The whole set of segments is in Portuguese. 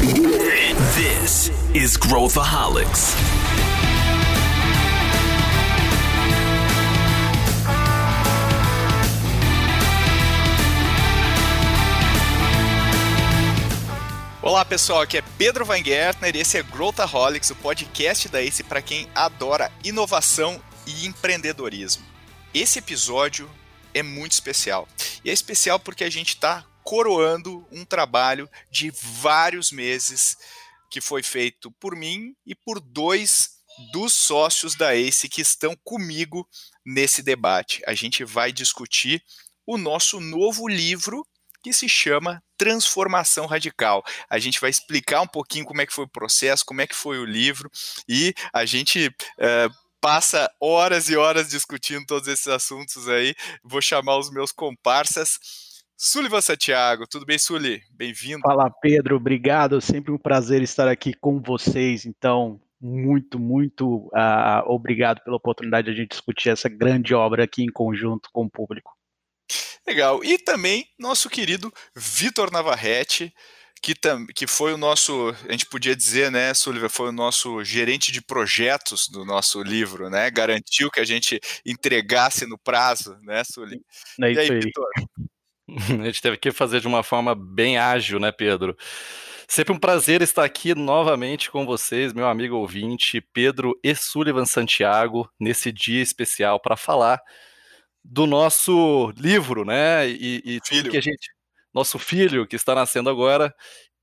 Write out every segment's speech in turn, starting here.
This is Growthaholics. Olá pessoal, aqui é Pedro Weingärtner e esse é Growthaholics, o podcast da ACE para quem adora inovação e empreendedorismo. Esse episódio é muito especial. E é especial porque a gente está coroando um trabalho de vários meses que foi feito por mim e por dois dos sócios da ACE que estão comigo nesse debate. A gente vai discutir o nosso novo livro que se chama Transformação Radical. A gente vai explicar um pouquinho como é que foi o processo, como é que foi o livro e a gente uh, passa horas e horas discutindo todos esses assuntos aí. Vou chamar os meus comparsas. Sullivan Santiago, tudo bem, Sully? Bem-vindo. Fala, Pedro, obrigado. Sempre um prazer estar aqui com vocês. Então, muito, muito uh, obrigado pela oportunidade de a gente discutir essa grande obra aqui em conjunto com o público. Legal. E também nosso querido Vitor Navarrete, que, tam, que foi o nosso, a gente podia dizer, né, Sullivan, foi o nosso gerente de projetos do nosso livro, né? Garantiu que a gente entregasse no prazo, né, Sullivan? É e aí, Vitor? A gente teve que fazer de uma forma bem ágil, né, Pedro? Sempre um prazer estar aqui novamente com vocês, meu amigo ouvinte, Pedro e Sullivan Santiago, nesse dia especial para falar do nosso livro, né? E, e tudo que a gente. Nosso filho que está nascendo agora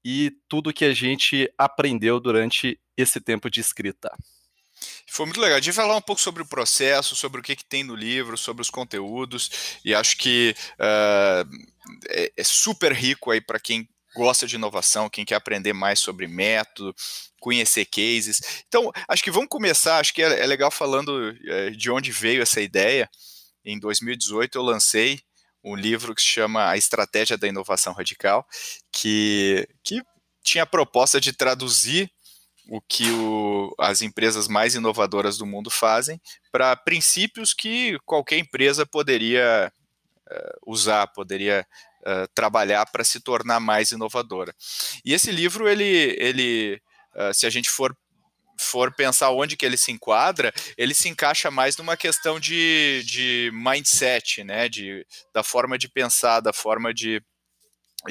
e tudo que a gente aprendeu durante esse tempo de escrita. Foi muito legal. A gente vai falar um pouco sobre o processo, sobre o que, que tem no livro, sobre os conteúdos, e acho que uh, é, é super rico aí para quem gosta de inovação, quem quer aprender mais sobre método, conhecer cases. Então, acho que vamos começar, acho que é, é legal falando uh, de onde veio essa ideia em 2018 eu lancei um livro que se chama A Estratégia da Inovação Radical, que, que tinha a proposta de traduzir o que o, as empresas mais inovadoras do mundo fazem para princípios que qualquer empresa poderia uh, usar, poderia uh, trabalhar para se tornar mais inovadora. E esse livro, ele, ele uh, se a gente for for pensar onde que ele se enquadra, ele se encaixa mais numa questão de, de mindset, né? De, da forma de pensar, da forma de,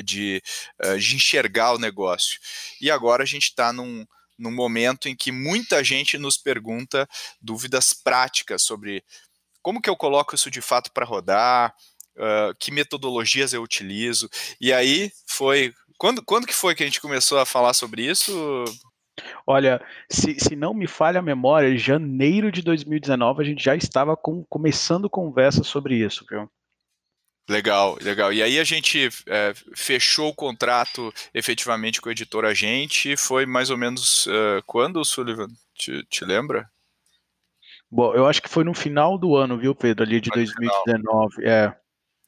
de, de enxergar o negócio. E agora a gente está num, num momento em que muita gente nos pergunta dúvidas práticas sobre como que eu coloco isso de fato para rodar, uh, que metodologias eu utilizo. E aí foi. Quando, quando que foi que a gente começou a falar sobre isso, Olha, se, se não me falha a memória, janeiro de 2019 a gente já estava com, começando conversa sobre isso, viu? Legal, legal. E aí a gente é, fechou o contrato efetivamente com o editor agente. Foi mais ou menos uh, quando, Sullivan? Te, te, lembra? Bom, eu acho que foi no final do ano, viu, Pedro? Ali de foi 2019. É.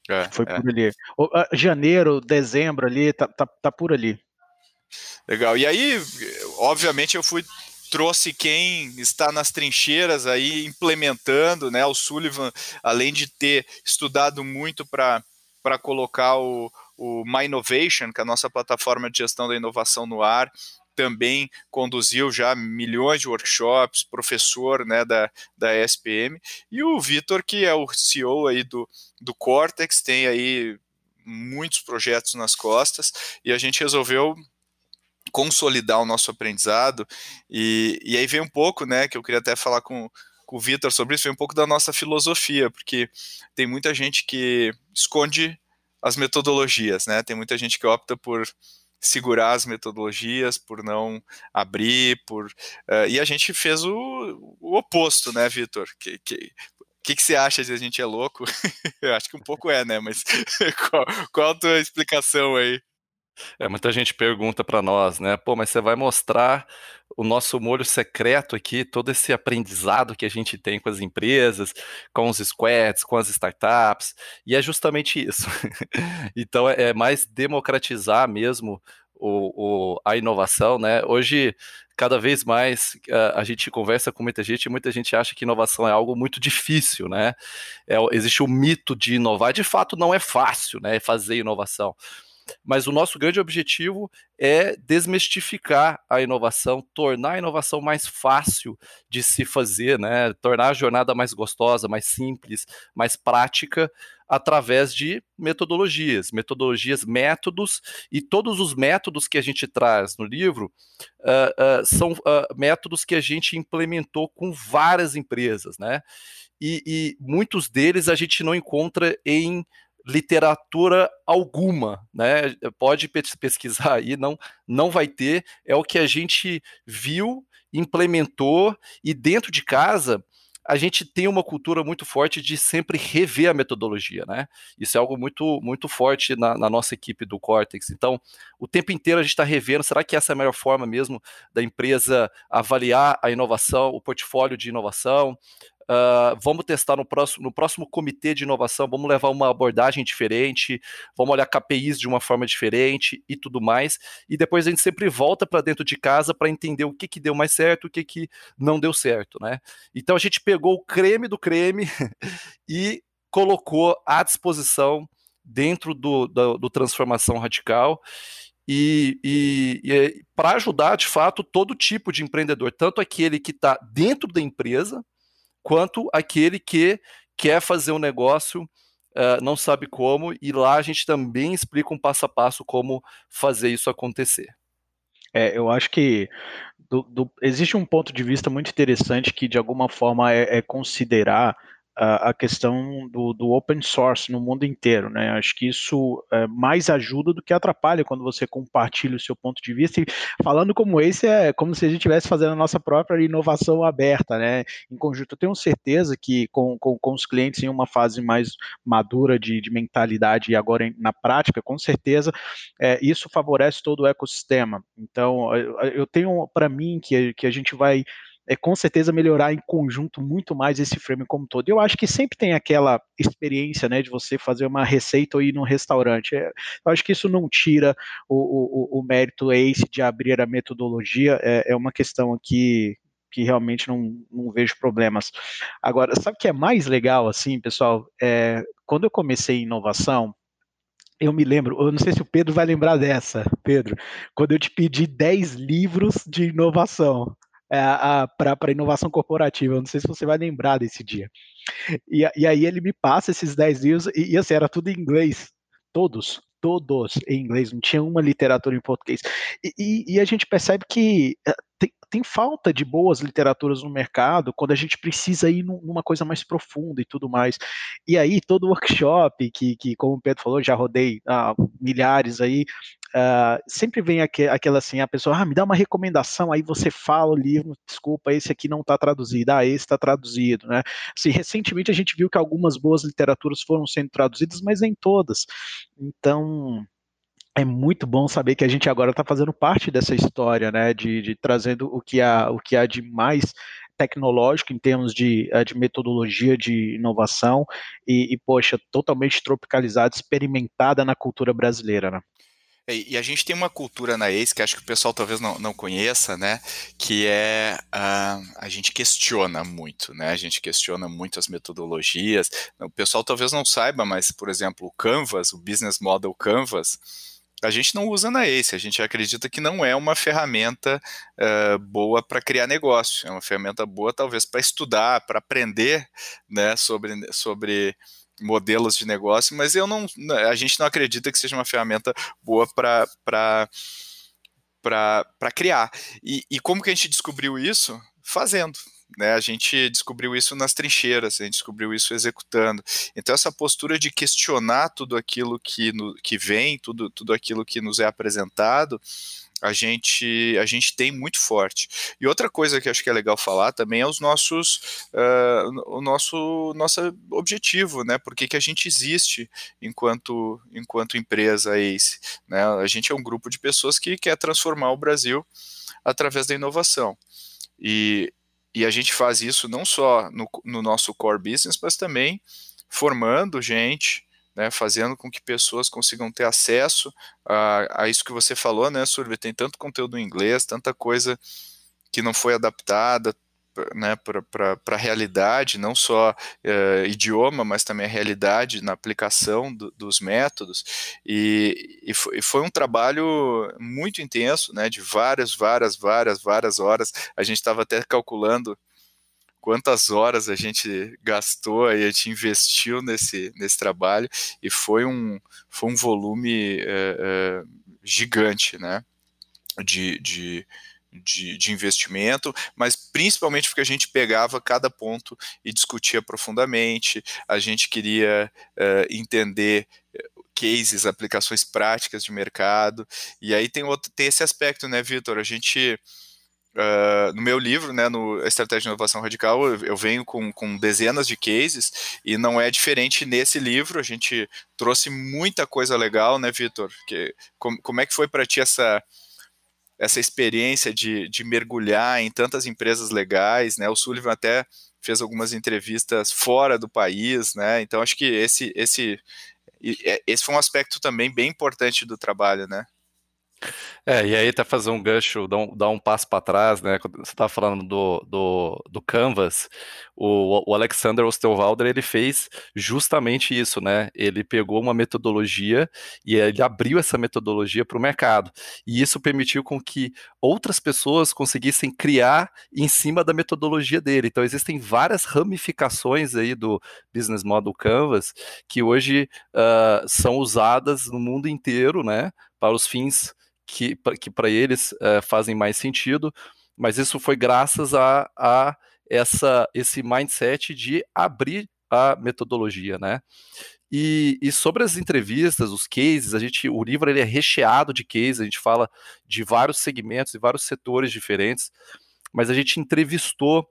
é. Foi é. por ali. Janeiro, dezembro ali, tá, tá, tá por ali. Legal. E aí, obviamente, eu fui trouxe quem está nas trincheiras aí implementando, né? O Sullivan, além de ter estudado muito para colocar o, o My Innovation, que é a nossa plataforma de gestão da inovação no ar, também conduziu já milhões de workshops, professor né, da, da SPM, e o Vitor, que é o CEO aí do, do Cortex, tem aí muitos projetos nas costas, e a gente resolveu consolidar o nosso aprendizado. E, e aí vem um pouco, né, que eu queria até falar com, com o Vitor sobre isso, vem um pouco da nossa filosofia, porque tem muita gente que esconde as metodologias, né? Tem muita gente que opta por segurar as metodologias, por não abrir, por uh, e a gente fez o, o oposto, né, Vitor? Que, que, o que, que você acha de a gente é louco? Eu acho que um pouco é, né? Mas qual, qual a tua explicação aí? É, muita gente pergunta para nós, né? Pô, mas você vai mostrar o nosso molho secreto aqui, todo esse aprendizado que a gente tem com as empresas, com os squads, com as startups, e é justamente isso. então é, mais democratizar mesmo o, o, a inovação, né? Hoje, cada vez mais a, a gente conversa com muita gente e muita gente acha que inovação é algo muito difícil, né? É, existe o mito de inovar, de fato não é fácil, né? Fazer inovação mas o nosso grande objetivo é desmistificar a inovação, tornar a inovação mais fácil de se fazer, né? tornar a jornada mais gostosa, mais simples, mais prática, através de metodologias, metodologias, métodos, e todos os métodos que a gente traz no livro uh, uh, são uh, métodos que a gente implementou com várias empresas, né? E, e muitos deles a gente não encontra em literatura alguma, né? Pode pesquisar aí, não, não vai ter. É o que a gente viu, implementou e dentro de casa a gente tem uma cultura muito forte de sempre rever a metodologia, né? Isso é algo muito, muito forte na, na nossa equipe do Cortex. Então, o tempo inteiro a gente está revendo, será que essa é a melhor forma mesmo da empresa avaliar a inovação, o portfólio de inovação? Uh, vamos testar no próximo, no próximo comitê de inovação, vamos levar uma abordagem diferente, vamos olhar KPIs de uma forma diferente e tudo mais. E depois a gente sempre volta para dentro de casa para entender o que, que deu mais certo, o que, que não deu certo, né? Então a gente pegou o creme do creme e colocou à disposição dentro do, do, do Transformação Radical. E, e, e para ajudar, de fato, todo tipo de empreendedor, tanto aquele que está dentro da empresa, quanto aquele que quer fazer um negócio, uh, não sabe como, e lá a gente também explica um passo a passo como fazer isso acontecer. É, eu acho que do, do, existe um ponto de vista muito interessante que, de alguma forma, é, é considerar a, questão do, do, open source no mundo inteiro, né? Acho que isso é, mais ajuda do que atrapalha quando você compartilha o seu ponto de vista. E falando como esse, é como se a gente estivesse fazendo a nossa própria inovação aberta, né? Em conjunto, eu tenho certeza que com, com, com os clientes em uma fase mais madura de, de mentalidade e agora em, na prática, com certeza, é, isso favorece todo o ecossistema. Então, eu, eu tenho para mim que, que a gente vai é, com certeza melhorar em conjunto muito mais esse frame como todo. Eu acho que sempre tem aquela experiência, né, de você fazer uma receita ou ir num restaurante. É, eu acho que isso não tira o, o, o mérito ace de abrir a metodologia, é, é uma questão aqui que realmente não, não vejo problemas. Agora, sabe o que é mais legal, assim, pessoal? É, quando eu comecei inovação, eu me lembro, eu não sei se o Pedro vai lembrar dessa, Pedro, quando eu te pedi 10 livros de inovação é, para inovação corporativa. Eu não sei se você vai lembrar desse dia. E, e aí ele me passa esses 10 livros, e, e assim, era tudo em inglês, todos, todos em inglês, não tinha uma literatura em português. E, e, e a gente percebe que eh, tem, tem, falta de boas literaturas no mercado quando a gente precisa ir numa coisa mais profunda e tudo mais. E aí, todo workshop, que, que como o Pedro falou, já rodei ah, milhares aí, uh, sempre vem aqu aquela assim, a pessoa, ah, me dá uma recomendação, aí você fala o livro, desculpa, esse aqui não está traduzido, ah, esse está traduzido, né? Assim, recentemente a gente viu que algumas boas literaturas foram sendo traduzidas, mas nem todas. Então, é muito bom saber que a gente agora está fazendo parte dessa história, né, de, de, trazendo o que há, o que há de mais tecnológico em termos de, eh, de metodologia de inovação e, e, poxa, totalmente tropicalizada, experimentada na cultura brasileira, né? E a gente tem uma cultura na ACE que acho que o pessoal talvez não, não conheça, né? Que é uh, a gente questiona muito, né? A gente questiona muito as metodologias. O pessoal talvez não saiba, mas, por exemplo, o Canvas, o Business Model Canvas, a gente não usa na ACE, a gente acredita que não é uma ferramenta uh, boa para criar negócio, é uma ferramenta boa talvez para estudar, para aprender né, sobre, sobre modelos de negócio, mas eu não, a gente não acredita que seja uma ferramenta boa para para criar. E, e como que a gente descobriu isso? Fazendo. Né, a gente descobriu isso nas trincheiras, a gente descobriu isso executando. Então, essa postura de questionar tudo aquilo que, no, que vem, tudo, tudo aquilo que nos é apresentado, a gente a gente tem muito forte. E outra coisa que acho que é legal falar também é os nossos uh, o nosso nosso objetivo, né? Por que, que a gente existe enquanto enquanto empresa ACE, né? A gente é um grupo de pessoas que quer transformar o Brasil através da inovação. E, e a gente faz isso não só no, no nosso core business, mas também formando gente, né, fazendo com que pessoas consigam ter acesso a, a isso que você falou, né, Survey? Tem tanto conteúdo em inglês, tanta coisa que não foi adaptada né, para a realidade, não só uh, idioma, mas também a realidade na aplicação do, dos métodos. E, e, foi, foi, um trabalho muito intenso, né, de várias, várias, várias, várias horas. A gente estava até calculando quantas horas a gente gastou e a gente investiu nesse, nesse trabalho e foi um, foi um volume uh, uh, gigante, né, de, de de, de, investimento, mas principalmente porque a gente pegava cada ponto e discutia profundamente, a gente queria uh, entender eh, cases, aplicações práticas de mercado, e aí tem, outro, tem esse aspecto, né, Vitor? A gente. Uh, no meu livro, né, no Estratégia de Inovação Radical, eu, eu venho com, com, dezenas de cases e não é diferente nesse livro. A gente trouxe muita coisa legal, né, Vitor? Como, como é que foi para ti essa, essa experiência de, de mergulhar em tantas empresas legais, né? O Sullivan até fez algumas entrevistas fora do país, né? Então acho que esse esse é, esse foi um aspecto também bem importante do trabalho, né? É, e aí até fazer um gancho, dar um, dar um passo para trás, né? Quando você estava falando do, do, do Canvas, o, o Alexander Osterwalder ele fez justamente isso, né? Ele pegou uma metodologia e ele abriu essa metodologia para o mercado. E isso permitiu com que outras pessoas conseguissem criar em cima da metodologia dele. Então existem várias ramificações aí do Business Model Canvas que hoje uh, são usadas no mundo inteiro, né? Para os fins que, que para eles é, fazem mais sentido, mas isso foi graças a, a essa, esse mindset de abrir a metodologia, né? E, e, sobre as entrevistas, os cases, a gente, o livro ele é recheado de cases, a gente fala de vários segmentos e vários setores diferentes, mas a gente entrevistou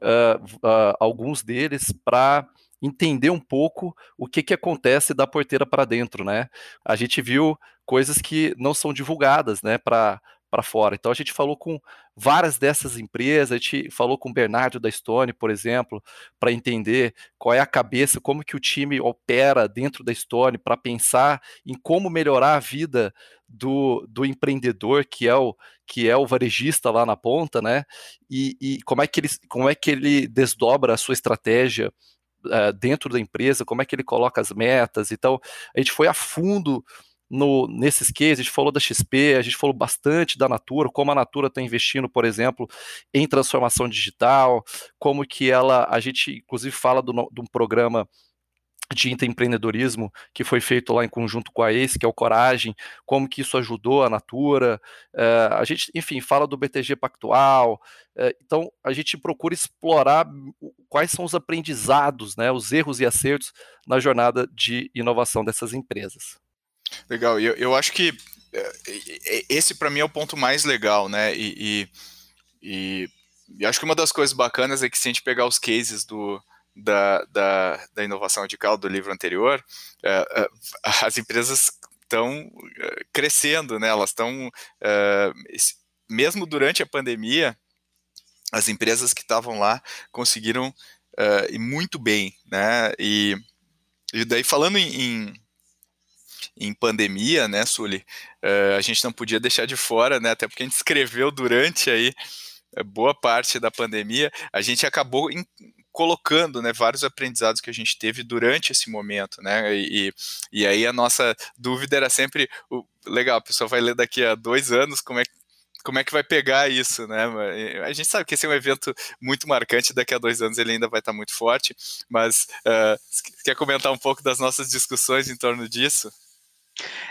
uh, uh, alguns deles para entender um pouco o que, que acontece da porteira para dentro, né? A gente viu coisas que não são divulgadas, né, para para fora. Então a gente falou com várias dessas empresas, a gente falou com o Bernardo da Stone, por exemplo, para entender qual é a cabeça, como que o time opera dentro da Stone, para pensar em como melhorar a vida do, do empreendedor que é o que é o varejista lá na ponta, né? E, e como é que ele como é que ele desdobra a sua estratégia uh, dentro da empresa, como é que ele coloca as metas. Então a gente foi a fundo no, nesses cases, a gente falou da XP, a gente falou bastante da Natura, como a Natura está investindo, por exemplo, em transformação digital, como que ela, a gente inclusive fala do, de um programa de empreendedorismo que foi feito lá em conjunto com a ACE, que é o Coragem, como que isso ajudou a Natura, uh, a gente, enfim, fala do BTG Pactual, uh, então a gente procura explorar quais são os aprendizados, né, os erros e acertos na jornada de inovação dessas empresas. Legal, eu, eu acho que é, esse para mim é o ponto mais legal, né? E, e, e, acho que uma das coisas bacanas é que se a gente pegar os cases do, da, da, da inovação radical do livro anterior, é, é, as empresas estão crescendo, né? Elas estão, mesmo durante a pandemia, as empresas que estavam lá conseguiram ir muito bem, né? E, e daí falando em, em em pandemia, né, Sully? Uh, a gente não podia deixar de fora, né? Até porque a gente escreveu durante aí boa parte da pandemia, a gente acabou colocando né, vários aprendizados que a gente teve durante esse momento, né? E, e aí a nossa dúvida era sempre o, legal, a pessoa vai ler daqui a dois anos como é como é que vai pegar isso, né? A gente sabe que esse é um evento muito marcante, daqui a dois anos ele ainda vai estar muito forte, mas uh, quer comentar um pouco das nossas discussões em torno disso?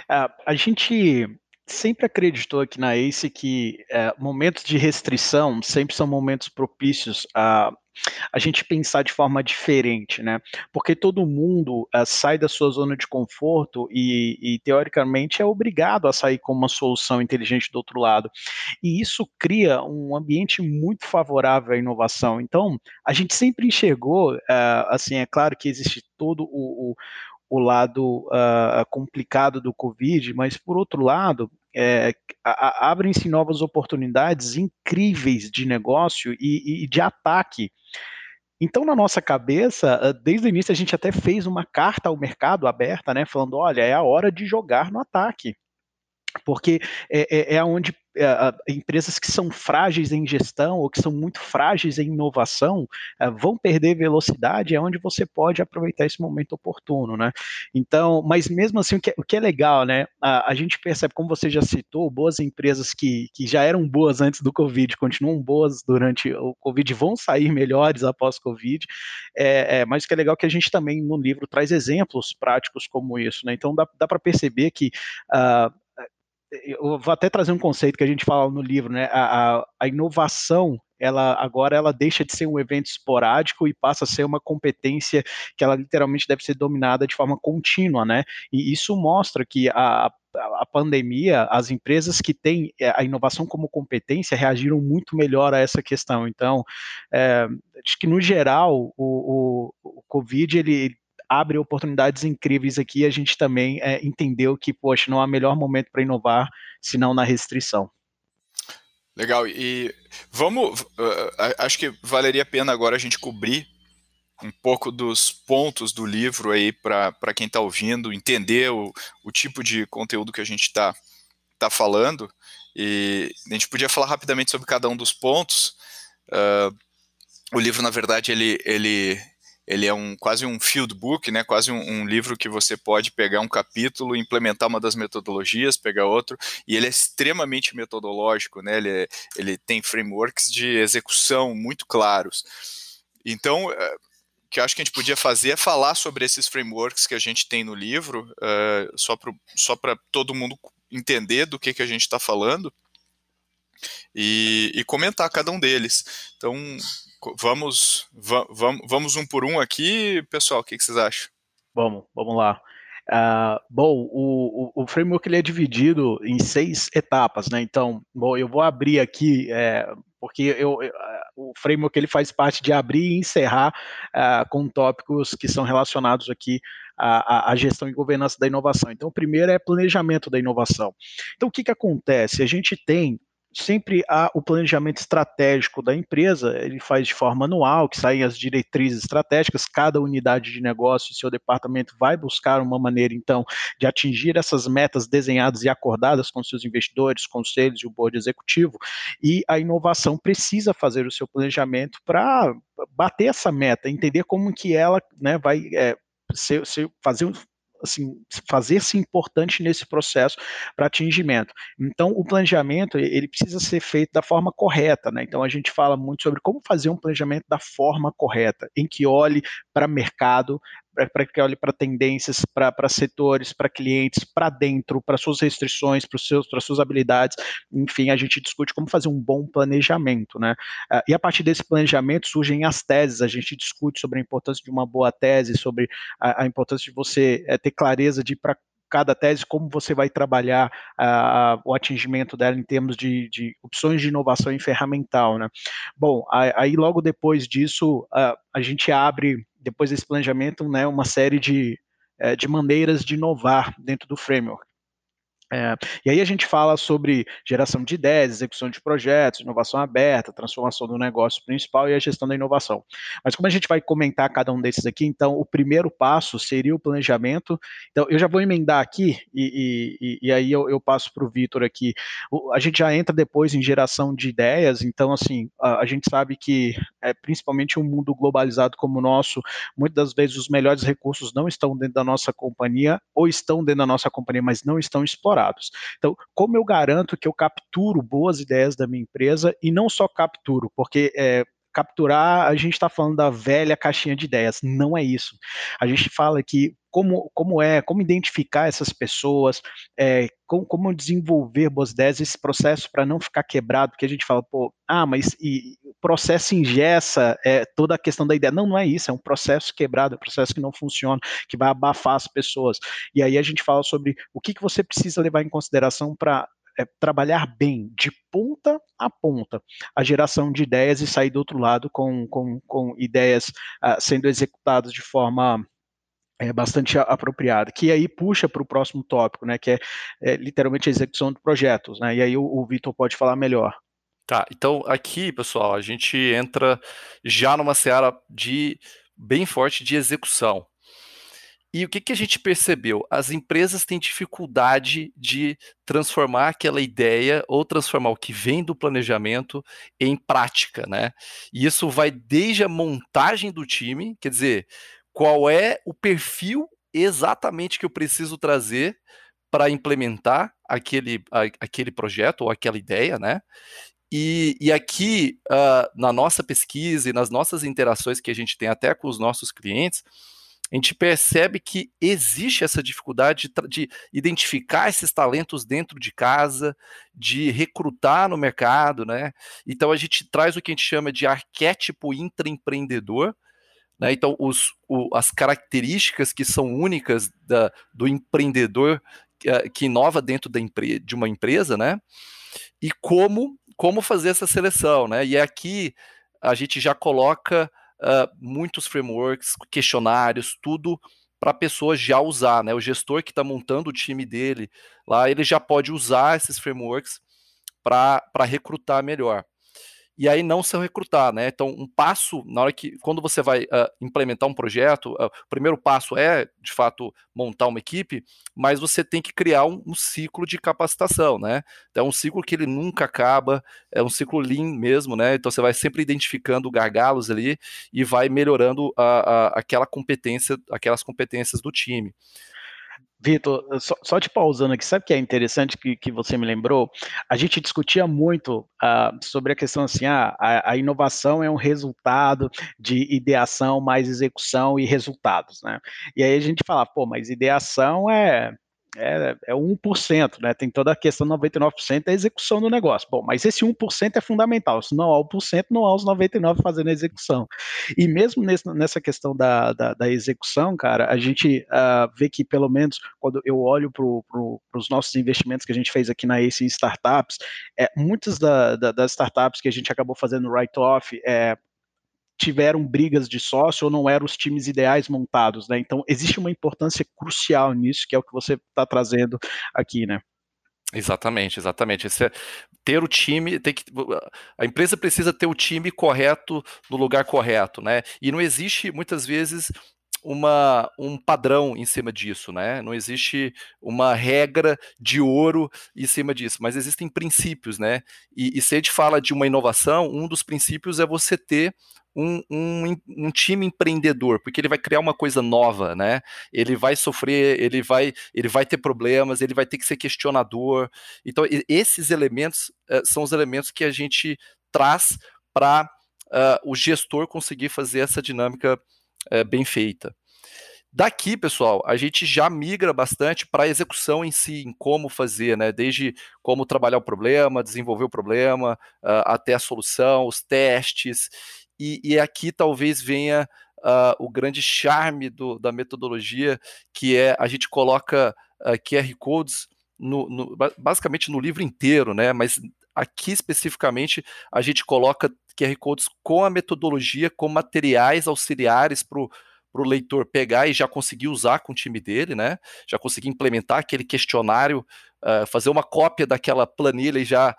Uh, a gente sempre acreditou aqui na ACE que uh, momentos de restrição sempre são momentos propícios a a gente pensar de forma diferente, né? Porque todo mundo uh, sai da sua zona de conforto e, e, teoricamente, é obrigado a sair com uma solução inteligente do outro lado. E isso cria um ambiente muito favorável à inovação. Então, a gente sempre enxergou, uh, assim, é claro que existe todo o, o o lado uh, complicado do Covid, mas por outro lado, é, abrem-se novas oportunidades incríveis de negócio e, e, de ataque. Então, na nossa cabeça, ah, desde o início a gente até fez uma carta ao mercado aberta, né, falando, olha, é a hora de jogar no ataque. Porque é, é, é onde é, empresas que são frágeis em gestão ou que são muito frágeis em inovação é, vão perder velocidade, é onde você pode aproveitar esse momento oportuno, né? Então, mas mesmo assim, o que, é, o que é legal, né? A, a, gente percebe, como você já citou, boas empresas que, que já eram boas antes do Covid, continuam boas durante o Covid, vão sair melhores após o Covid, é, é, mas o que é legal é que a gente também no livro traz exemplos práticos como isso, né? Então dá, dá para perceber que uh, eu vou até trazer um conceito que a gente fala no livro, né? A, a, a, inovação, ela agora ela deixa de ser um evento esporádico e passa a ser uma competência que ela literalmente deve ser dominada de forma contínua, né? E isso mostra que a, a pandemia, as empresas que têm é, a inovação como competência reagiram muito melhor a essa questão. Então, é, acho que no geral o, o, o Covid ele abre oportunidades incríveis aqui. A gente também é, entendeu que, poxa, não há melhor momento para inovar senão na restrição. Legal. E vamos. Uh, acho que valeria a pena agora a gente cobrir um pouco dos pontos do livro aí para quem está ouvindo, entender o, o tipo de conteúdo que a gente está tá falando. E a gente podia falar rapidamente sobre cada um dos pontos. Uh, o livro, na verdade, ele, ele ele é um quase um field book, né, quase um, um, livro que você pode pegar um capítulo, implementar uma das metodologias, pegar outro, e ele é extremamente metodológico, né, ele, é, ele tem frameworks de execução muito claros. Então, é, o que eu acho que a gente podia fazer é falar sobre esses frameworks que a gente tem no livro, uh, só para só todo mundo entender do que, que a gente está falando, e, e comentar cada um deles. Então, vamos, vamos, vamos um por um aqui, pessoal, o que, que vocês acham? Vamos, vamos lá. Uh, bom, o, o, framework ele é dividido em seis etapas, né? Então, bom, eu vou abrir aqui, é, porque eu, eu, o framework ele faz parte de abrir e encerrar uh, com tópicos que são relacionados aqui à, à, gestão e governança da inovação. Então, o primeiro é planejamento da inovação. Então, o que, que acontece? A gente tem sempre há o planejamento estratégico da empresa, ele faz de forma anual, que saem as diretrizes estratégicas, cada unidade de negócio e seu departamento vai buscar uma maneira, então, de atingir essas metas desenhadas e acordadas com seus investidores, conselhos e o board executivo, e a inovação precisa fazer o seu planejamento para bater essa meta, entender como que ela né, vai é, ser, fazer assim, fazer-se importante nesse processo para atingimento. Então, o planejamento, ele precisa ser feito da forma correta, né? Então, a gente fala muito sobre como fazer um planejamento da forma correta, em que olhe para mercado, para que olhe para tendências, para setores, para clientes, para dentro, para suas restrições, para para suas habilidades. Enfim, a gente discute como fazer um bom planejamento, né? Ah, e a partir desse planejamento surgem as teses. A gente discute sobre a importância de uma boa tese, sobre a, a importância de você é, ter clareza de para cada tese, como você vai trabalhar uh, o atingimento dela em termos de, de, opções de inovação em ferramental, né? Bom, aí logo depois disso, uh, a gente abre, depois desse planejamento, né, uma série de, uh, de maneiras de inovar dentro do framework. É, e aí a gente fala sobre geração de ideias, execução de projetos, inovação aberta, transformação do negócio principal e a gestão da inovação. Mas como a gente vai comentar cada um desses aqui, então o primeiro passo seria o planejamento. Então eu já vou emendar aqui e, e, e aí eu, eu passo para o Vitor aqui. A gente já entra depois em geração de ideias, então assim, a, a gente sabe que é, principalmente um mundo globalizado como o nosso, muitas das vezes os melhores recursos não estão dentro da nossa companhia ou estão dentro da nossa companhia, mas não estão explorados Então, como eu garanto que eu capturo boas ideias da minha empresa e não só capturo, porque é, capturar, a gente está falando da velha caixinha de ideias. Não é isso. A gente fala que como, como é, como identificar essas pessoas, é, como, como, desenvolver boas ideias, esse processo para não ficar quebrado, porque a gente fala, pô, ah, mas e, o processo ingessa é, toda a questão da ideia. Não, não é isso, é um processo quebrado, é um processo que não funciona, que vai abafar as pessoas. E aí a gente fala sobre o que, que você precisa levar em consideração para é trabalhar bem, de ponta a ponta, a geração de ideias e sair do outro lado com, com, com ideias uh, sendo executadas de forma é, bastante apropriada, que aí puxa para o próximo tópico, né, que é, é, literalmente a execução de projetos, né, e aí o, o Vitor pode falar melhor. Tá, então aqui, pessoal, a gente entra já numa seara de bem forte de execução. E o que, que a gente percebeu? As empresas têm dificuldade de transformar aquela ideia ou transformar o que vem do planejamento em prática, né? E isso vai desde a montagem do time, quer dizer, qual é o perfil exatamente que eu preciso trazer para implementar aquele, a, aquele projeto ou aquela ideia, né? E, e aqui, uh, na nossa pesquisa e nas nossas interações que a gente tem até com os nossos clientes, a gente percebe que existe essa dificuldade de, de, identificar esses talentos dentro de casa, de recrutar no mercado, né? Então a gente traz o que a gente chama de arquétipo intraempreendedor, né? Então os, o, as características que são únicas da, do empreendedor que, eh, que inova dentro da de uma empresa, né? E como como fazer essa seleção, né? E aqui a gente já coloca uh, muitos frameworks, questionários, tudo para a pessoa já usar, né? O gestor que está montando o time dele lá, ele já pode usar esses frameworks para recrutar melhor e aí não se recrutar, né? Então, um passo, na hora que, quando você vai uh, implementar um projeto, uh, o primeiro passo é, de fato, montar uma equipe, mas você tem que criar um, um, ciclo de capacitação, né? Então, é um ciclo que ele nunca acaba, é um ciclo lean mesmo, né? Então, você vai sempre identificando gargalos ali e vai melhorando a, a, aquela competência, aquelas competências do time. Vitor, só, só, te pausando aqui, sabe o que é interessante que, que você me lembrou? A gente discutia muito uh, sobre a questão assim, ah, a, a, inovação é um resultado de ideação mais execução e resultados, né? E aí a gente fala, pô, mas ideação é é, é 1%, né? Tem toda a questão 99% da execução do negócio. Bom, mas esse 1% é fundamental. Se não há o 1%, não há os 99% fazendo a execução. E mesmo nesse, nessa questão da, da, da, execução, cara, a gente uh, vê que, pelo menos, quando eu olho para os nossos investimentos que a gente fez aqui na ACE Startups, é, muitas da, da, das startups que a gente acabou fazendo write-off, é, tiveram brigas de sócio ou não eram os times ideais montados, né? Então existe uma importância crucial nisso, que é o que você está trazendo aqui, né? Exatamente, exatamente. Esse é, ter o time, tem que, a empresa precisa ter o time correto no lugar correto, né? E não existe muitas vezes uma, um padrão em cima disso, né? Não existe uma regra de ouro em cima disso, mas existem princípios, né? E, e se a gente fala de uma inovação, um dos princípios é você ter um, um, um, time empreendedor, porque ele vai criar uma coisa nova, né? Ele vai sofrer, ele vai, ele vai ter problemas, ele vai ter que ser questionador. Então, esses elementos uh, são os elementos que a gente traz para uh, eh, o gestor conseguir fazer essa dinâmica uh, bem feita. Daqui, pessoal, a gente já migra bastante para a execução em si, em como fazer, né? Desde como trabalhar o problema, desenvolver o problema, uh, até a solução, os testes. E, e aqui talvez venha uh, o grande charme do, da metodologia, que é a gente coloca uh, ah, QR Codes no, no, basicamente no livro inteiro, né? Mas aqui especificamente a gente coloca QR Codes com a metodologia, com materiais auxiliares para o leitor pegar e já conseguir usar com o time dele, né? Já conseguir implementar aquele questionário, uh, fazer uma cópia daquela planilha e já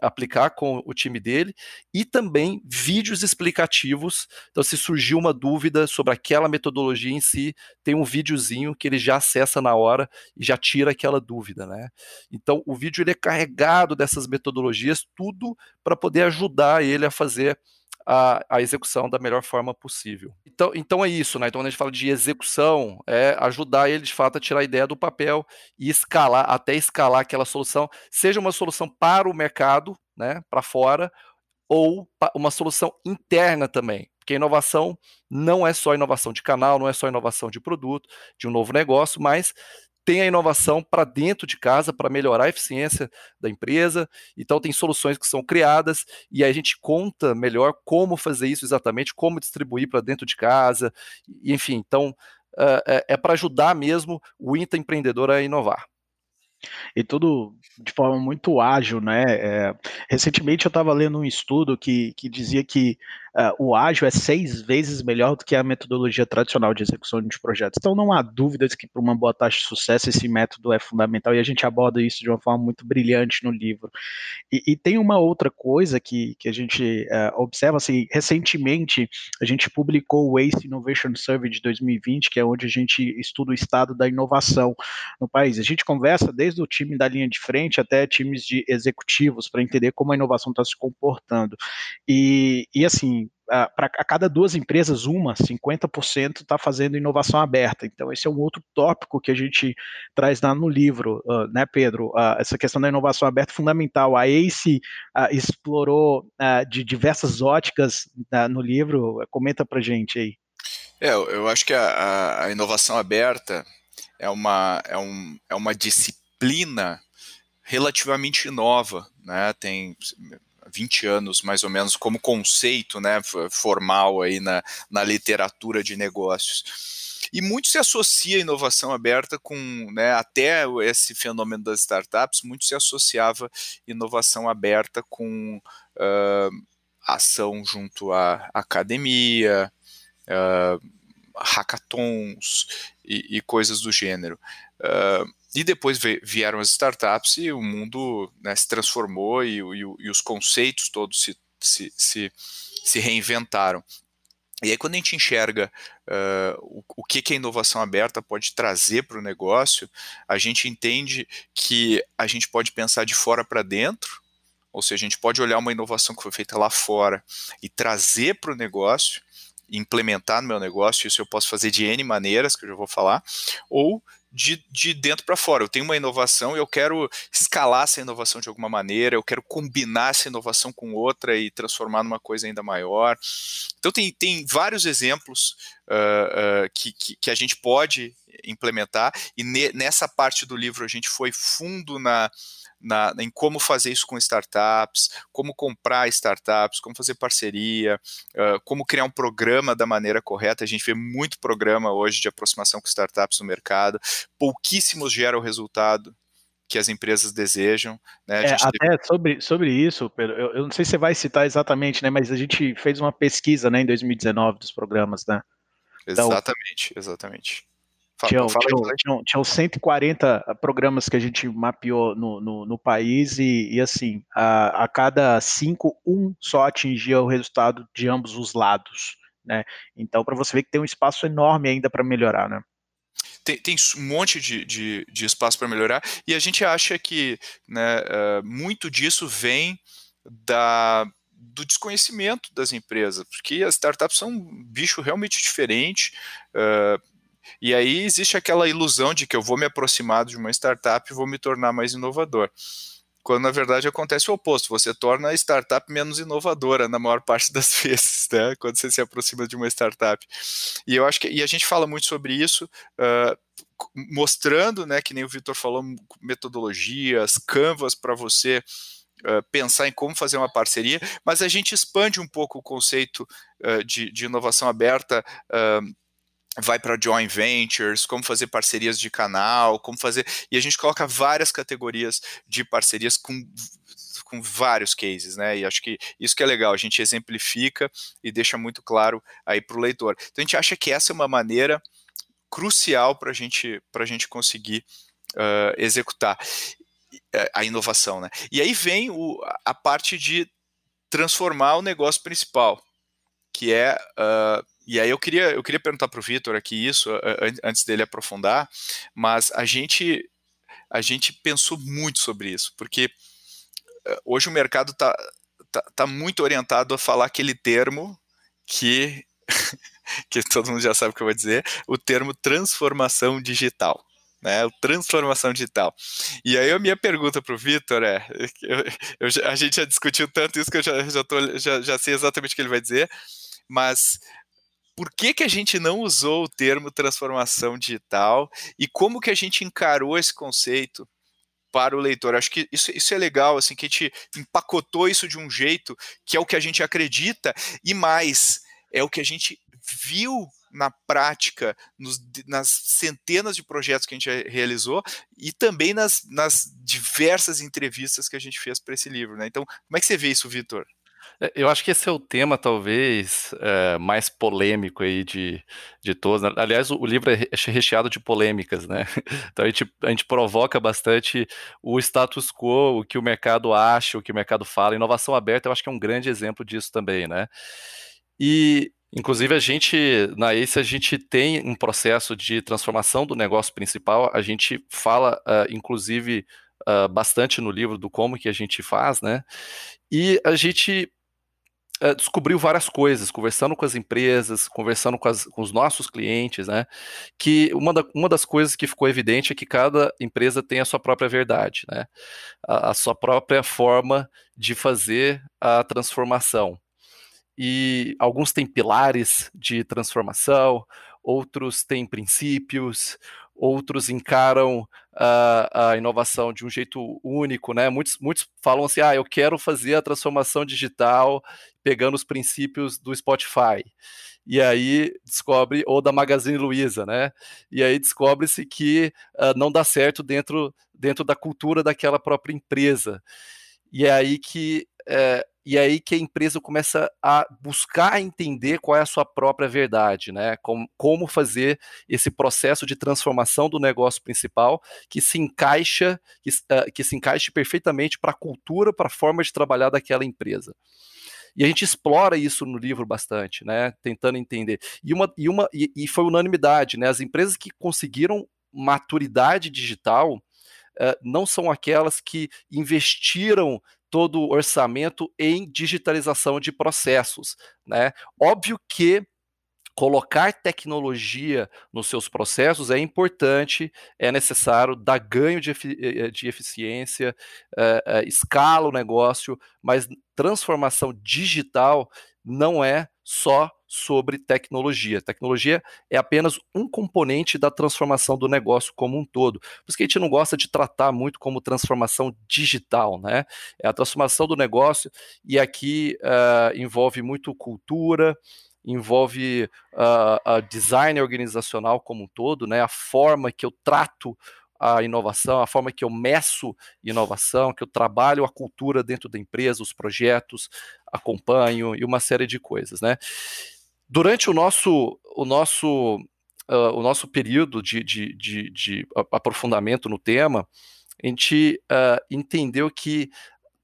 aplicar com o time dele, e também vídeos explicativos. Então, se surgiu uma dúvida sobre aquela metodologia em si, tem um videozinho que ele já acessa na hora e já tira aquela dúvida, né? Então, o vídeo ele é carregado dessas metodologias, tudo para poder ajudar ele a fazer a, a, execução da melhor forma possível. Então, então é isso, né? Então, quando a gente fala de execução, é ajudar ele de fato a tirar a ideia do papel e escalar, até escalar aquela solução, seja uma solução para o mercado, né, para fora, ou uma solução interna também. Porque inovação não é só inovação de canal, não é só inovação de produto, de um novo negócio, mas tem a inovação para dentro de casa para melhorar a eficiência da empresa. Então tem soluções que são criadas e aí a gente conta melhor como fazer isso exatamente, como distribuir para dentro de casa, enfim. Então uh, é, é para ajudar mesmo o intraempreendedor a inovar e tudo de forma muito ágil, né? É, recentemente eu estava lendo um estudo que, que dizia que uh, o ágil é seis vezes melhor do que a metodologia tradicional de execução de projetos. Então não há dúvidas que para uma boa taxa de sucesso esse método é fundamental e a gente aborda isso de uma forma muito brilhante no livro. E, e tem uma outra coisa que, que a gente uh, observa, assim, recentemente a gente publicou o ACE Innovation Survey de 2020, que é onde a gente estuda o estado da inovação no país. A gente conversa desde o time da linha de frente até times de executivos para entender como a inovação está se comportando. E, e assim, para a cada duas empresas, uma, 50% está fazendo inovação aberta. Então, esse é um outro tópico que a gente traz lá no livro, uh, né, Pedro? Uh, essa questão da inovação aberta é fundamental. A ACE uh, explorou de diversas óticas no livro. Comenta para gente aí. É, eu acho que a, a inovação aberta é uma, é, um, é uma disciplina relativamente nova, né? Tem 20 anos mais ou menos como conceito, né, formal aí na, na literatura de negócios. E muito se associa a inovação aberta com, né, até esse fenômeno das startups, muito se associava inovação aberta com uh, ação junto à academia, uh, hackathons e, e, coisas do gênero. Uh, e depois vieram as startups e o mundo né, se transformou e, e, e, os conceitos todos se, se, se, se, reinventaram. E aí, quando a gente enxerga uh, o, o que, que a inovação aberta pode trazer para o negócio, a gente entende que a gente pode pensar de fora para dentro, ou seja, a gente pode olhar uma inovação que foi feita lá fora e trazer para o negócio, implementar no meu negócio, isso eu posso fazer de N maneiras, que eu já vou falar, ou de, de dentro para fora. Eu tenho uma inovação e eu quero escalar essa inovação de alguma maneira, eu quero combinar essa inovação com outra e transformar numa coisa ainda maior. Então, tem, tem vários exemplos uh, uh, que, que, que, a gente pode implementar, e ne, nessa parte do livro a gente foi fundo na na, em como fazer isso com startups, como comprar startups, como fazer parceria, uh, como criar um programa da maneira correta. A gente vê muito programa hoje de aproximação com startups no mercado, pouquíssimos geram o resultado que as empresas desejam. Né? É, até teve... sobre, sobre isso, Pedro, eu, eu, não sei se você vai citar exatamente, né, mas a gente fez uma pesquisa né, em 2019 dos programas, né? Exatamente, então, exatamente. Tinham, tinham, tinham, tinham 140 programas que a gente mapeou no, no, no país e, e assim, a, a, cada cinco, um só atingia o resultado de ambos os lados. Né? Então, para você ver que tem um espaço enorme ainda para melhorar. Né? Tem, tem, um monte de, de, de espaço para melhorar e a gente acha que né, uh, muito disso vem da, do desconhecimento das empresas, porque as startups são um bicho realmente diferente. Uh, e aí existe aquela ilusão de que eu vou me aproximar de uma startup e vou me tornar mais inovador. Quando na verdade acontece o oposto, você torna a startup menos inovadora na maior parte das vezes, né? Quando você se aproxima de uma startup. E eu acho que e a gente fala muito sobre isso, uh, mostrando, né, que nem o Vitor falou, metodologias, canvas para você Uh, pensar em como fazer uma parceria, mas a gente expande um pouco o conceito uh, de, de, inovação aberta uh, vai para joint ventures, como fazer parcerias de canal, como fazer. E a gente coloca várias categorias de parcerias com com vários cases, né? E acho que isso que é legal, a gente exemplifica e deixa muito claro aí para o leitor. Então a gente acha que essa é uma maneira crucial para gente, a gente conseguir uh, executar a inovação, né? E aí vem o, a parte de transformar o negócio principal, que é uh, e aí eu queria, eu queria perguntar para o Vitor aqui isso, antes dele aprofundar, mas a gente, a gente pensou muito sobre isso, porque eh, hoje o mercado está tá, tá muito orientado a falar aquele termo que, que todo mundo já sabe o que eu vou dizer, o termo transformação digital. Né, transformação digital. E aí a minha pergunta para o Vitor é, eu, eu, a gente já discutiu tanto isso que eu já, já, tô, já, já sei exatamente o que ele vai dizer, mas por que, que a gente não usou o termo transformação digital e como que a gente encarou esse conceito para o leitor. Acho que isso, isso é legal, assim, que a gente empacotou isso de um jeito que é o que a gente acredita e mais, é o que a gente viu na prática, nos, nas centenas de projetos que a gente realizou e também nas, nas diversas entrevistas que a gente fez para esse livro. Né? Então, como é que você vê isso, Vitor? É, eu acho que esse é o tema, talvez, é, mais polêmico aí de, de todos. Né? Aliás, o, o, livro é recheado de polêmicas, né? Então a gente, a gente provoca bastante o status quo, o que o mercado acha, o que o mercado fala. Inovação aberta, eu acho que é um grande exemplo disso também, né? E, inclusive, a gente, na ACE, a gente tem um processo de transformação do negócio principal. A gente fala, uh, inclusive, uh, bastante no livro do como que a gente faz, né? E a gente uh, descobriu várias coisas, conversando com as empresas, conversando com, as, com os nossos clientes, né? Que uma, da, uma das coisas que ficou evidente é que cada empresa tem a sua própria verdade, né? A, a sua própria forma de fazer a transformação. E alguns têm pilares de transformação, outros têm princípios, outros encaram a, a, inovação de um jeito único, né? Muitos, muitos falam assim, ah, eu quero fazer a transformação digital pegando os princípios do Spotify. E aí descobre, ou da Magazine Luiza, né? E aí descobre-se que uh, não dá certo dentro, dentro da cultura daquela própria empresa. E é aí que é, e aí que a empresa começa a buscar entender qual é a sua própria verdade, né? Como, como fazer esse processo de transformação do negócio principal que se encaixa, que, uh, que se encaixe perfeitamente para a cultura, para a forma de trabalhar daquela empresa. E a gente explora isso no livro bastante, né? Tentando entender. E, uma, e, uma, e, e foi unanimidade, né? As empresas que conseguiram maturidade digital uh, não são aquelas que investiram todo o orçamento em digitalização de processos. Né? Óbvio que colocar tecnologia nos seus processos é importante, é necessário, dá ganho de, eh, eh, de eficiência, é, escala o negócio, mas transformação digital não é só sobre tecnologia. Tecnologia é apenas um componente da transformação do negócio como um todo. Por isso que a gente não gosta de tratar muito como transformação digital, né? É a transformação do negócio e aqui uh, envolve muito cultura, envolve uh, design organizacional como um todo, né? A forma que eu trato a inovação, a forma que eu meço inovação, que eu trabalho a cultura dentro da empresa, os projetos, acompanho e uma série de coisas, né? Durante o nosso, o nosso, uh, o nosso período de, de, de, de, aprofundamento no tema, a gente uh, entendeu que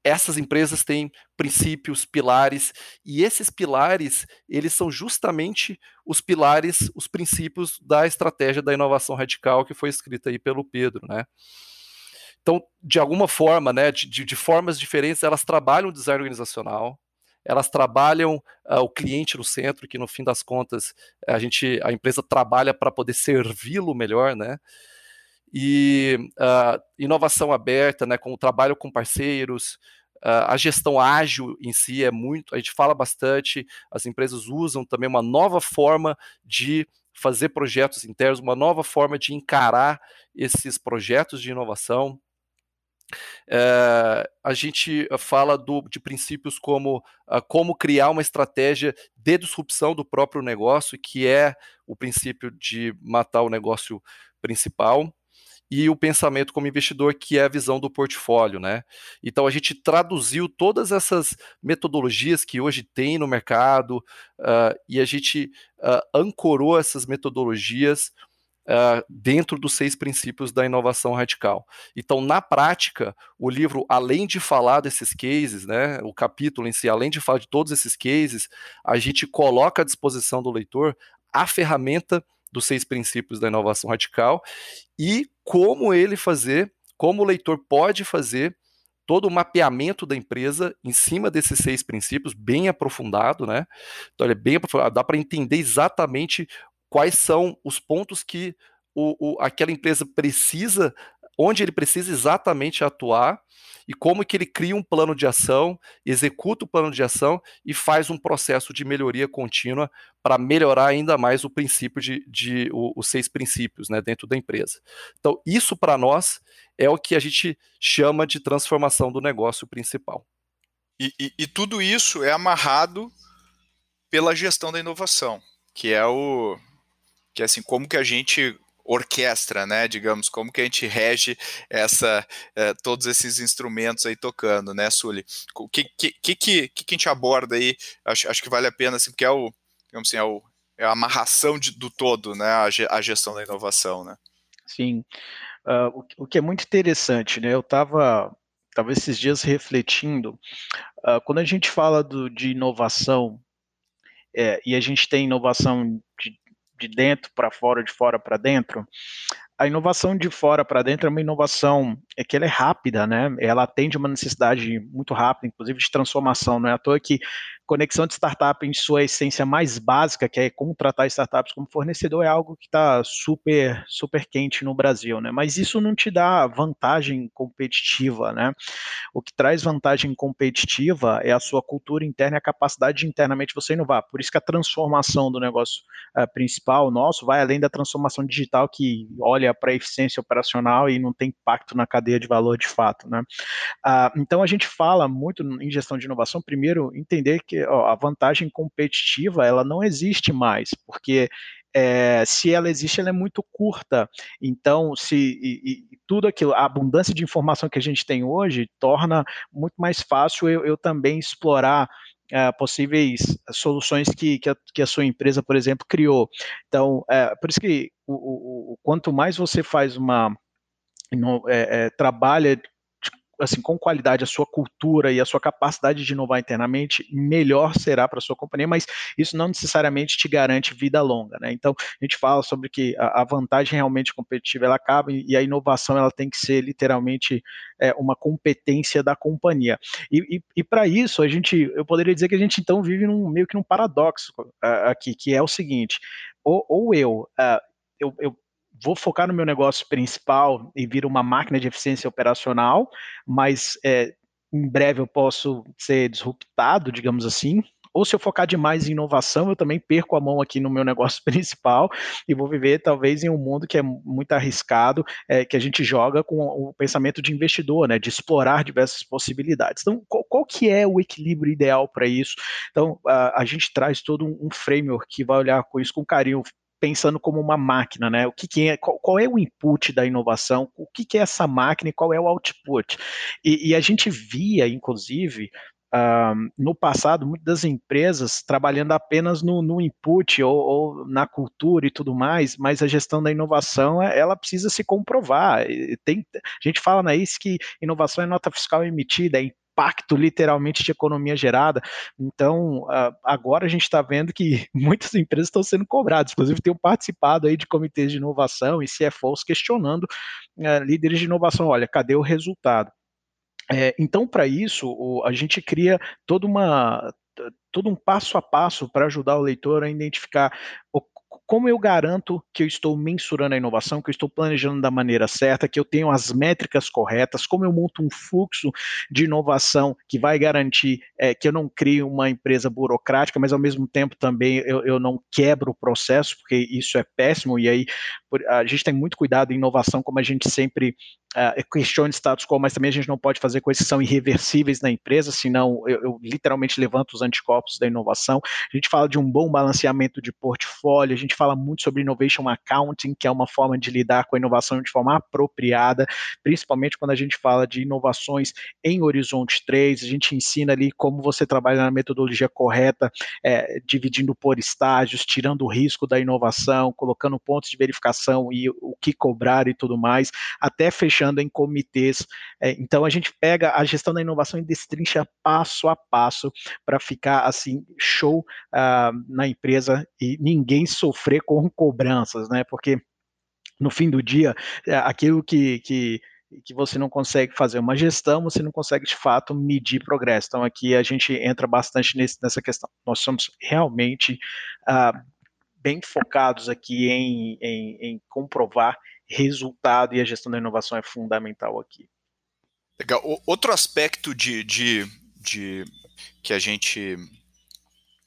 essas empresas têm princípios, pilares, e esses pilares, eles são justamente os pilares, os princípios da estratégia da inovação radical que foi escrita aí pelo Pedro, né? Então, de alguma forma, né, de, de formas diferentes, elas trabalham o design organizacional, elas trabalham uh, o cliente no centro, que no fim das contas a gente, a empresa trabalha para poder servi-lo melhor, né? e uh, inovação aberta, né, com o trabalho com parceiros, uh, a gestão ágil em si é muito, a gente fala bastante, as empresas usam também uma nova forma de fazer projetos internos, uma nova forma de encarar esses projetos de inovação. É, a gente fala do, de princípios como uh, como criar uma estratégia de disrupção do próprio negócio, que é o princípio de matar o negócio principal e o pensamento como investidor, que é a visão do portfólio, né? Então a gente traduziu todas essas metodologias que hoje tem no mercado uh, e a gente uh, ancorou essas metodologias Uh, dentro dos seis princípios da inovação radical. Então, na prática, o livro, além de falar desses cases, né, o capítulo em si, além de falar de todos esses cases, a gente coloca à disposição do leitor a ferramenta dos seis princípios da inovação radical e como ele fazer, como o leitor pode fazer todo o mapeamento da empresa em cima desses seis princípios, bem aprofundado, né? Então ele é bem aprofundado, dá para entender exatamente quais são os pontos que o, o, aquela empresa precisa, onde ele precisa exatamente atuar e como que ele cria um plano de ação, executa o plano de ação e faz um processo de melhoria contínua para melhorar ainda mais o princípio de, de o, os seis princípios né, dentro da empresa. Então, isso para nós é o que a gente chama de transformação do negócio principal. E, e, e tudo isso é amarrado pela gestão da inovação, que é o que é assim como que a gente orquestra, né? Digamos, como que a gente rege essa, é, todos esses instrumentos aí tocando, né, Sully? O que, que, que, que, que a gente aborda aí? Acho, acho que vale a pena, assim, porque é o, digamos assim, é, o, é a amarração de, do todo, né? A, a gestão da inovação, né? Sim. Uh, o, o, que é muito interessante, né? Eu estava tava esses dias refletindo, uh, quando a gente fala do, de inovação, é, e a gente tem inovação de, de dentro para fora, de fora para dentro, a inovação de fora para dentro é uma inovação é que ela é rápida, né? Ela atende uma necessidade muito rápida, inclusive de transformação. Não é à toa que conexão de startup em sua essência mais básica, que é contratar startups como fornecedor, é algo que está super, super quente no Brasil, né? Mas isso não te dá vantagem competitiva, né? O que traz vantagem competitiva é a sua cultura interna e a capacidade de internamente você inovar. Por isso que a transformação do negócio uh, principal nosso vai além da transformação digital que olha para a eficiência operacional e não tem impacto na cadeia de valor de fato, né? Uh, então a gente fala muito em gestão de inovação, primeiro entender que ó, a vantagem competitiva ela não existe mais, porque é, se ela existe, ela é muito curta. Então, se e, e tudo aquilo, a abundância de informação que a gente tem hoje torna muito mais fácil eu, eu também explorar é, possíveis soluções que, que a, que, a, sua empresa, por exemplo, criou. Então, é, por isso que o, o, o, quanto mais você faz uma no, é, trabalha assim, com qualidade a sua cultura e a sua capacidade de inovar internamente, melhor será para a sua companhia, mas isso não necessariamente te garante vida longa, né? Então, a gente fala sobre que a, vantagem realmente competitiva ela acaba e a inovação ela tem que ser literalmente é, uma competência da companhia. E, e, e para isso, a gente, eu poderia dizer que a gente então vive num, meio que num paradoxo uh, aqui, que é o seguinte, ou, ou eu, uh, eu, eu vou focar no meu negócio principal e vir uma máquina de eficiência operacional, mas é, em breve eu posso ser disruptado, digamos assim. Ou se eu focar demais em inovação, eu também perco a mão aqui no meu negócio principal e vou viver talvez em um mundo que é muito arriscado, é, que a gente joga com o pensamento de investidor, né, de explorar diversas possibilidades. Então, qual, qual que é o equilíbrio ideal para isso? Então, a, a gente traz todo um, um framework que vai olhar com isso com carinho, pensando como uma máquina, né? O que, que é, qual, qual, é o input da inovação, o que, que, é essa máquina e qual é o output. E, e a gente via, inclusive, no passado, muitas empresas trabalhando apenas no, no input ou, ou, na cultura e tudo mais, mas a gestão da inovação ela precisa se comprovar. Tem, a gente fala na IS que inovação é nota fiscal emitida, é impacto literalmente de economia gerada. Então, agora a gente está vendo que muitas empresas estão sendo cobradas. Inclusive, tenho participado aí de comitês de inovação e CFOs questionando eh, líderes de inovação. Olha, cadê o resultado? É, então, para isso, a gente cria toda uma todo um passo a passo para ajudar o leitor a identificar como eu garanto que eu estou mensurando a inovação, que eu estou planejando da maneira certa, que eu tenho as métricas corretas, como eu monto um fluxo de inovação que vai garantir é, que eu não crio uma empresa burocrática, mas ao mesmo tempo também eu, eu não quebro o processo, porque isso é péssimo, e aí a gente tem muito cuidado em inovação, como a gente sempre uh, questiona status quo, mas também a gente não pode fazer coisas que são irreversíveis na empresa, senão eu, eu literalmente levanto os anticorpos da inovação. A gente fala de um bom balanceamento de portfólio, a gente fala muito sobre innovation accounting, que é uma forma de lidar com a inovação de forma apropriada, principalmente quando a gente fala de inovações em horizonte 3, a gente ensina ali como você trabalha na metodologia correta, é, dividindo por estágios, tirando o risco da inovação, colocando pontos de verificação e o que cobrar e tudo mais, até fechando em comitês. É, então a gente pega a gestão da inovação e destrincha passo a passo para ficar assim show uh, na empresa e ninguém sofrer com cobranças, né? Porque no fim do dia, é, aquilo que, que que você não consegue fazer uma gestão, você não consegue de fato medir progresso. Então aqui a gente entra bastante nesse, nessa questão. Nós somos realmente uh, bem focados aqui em, em, em, comprovar resultado e a gestão da inovação é fundamental aqui. Legal. O, outro aspecto de, de, de que a gente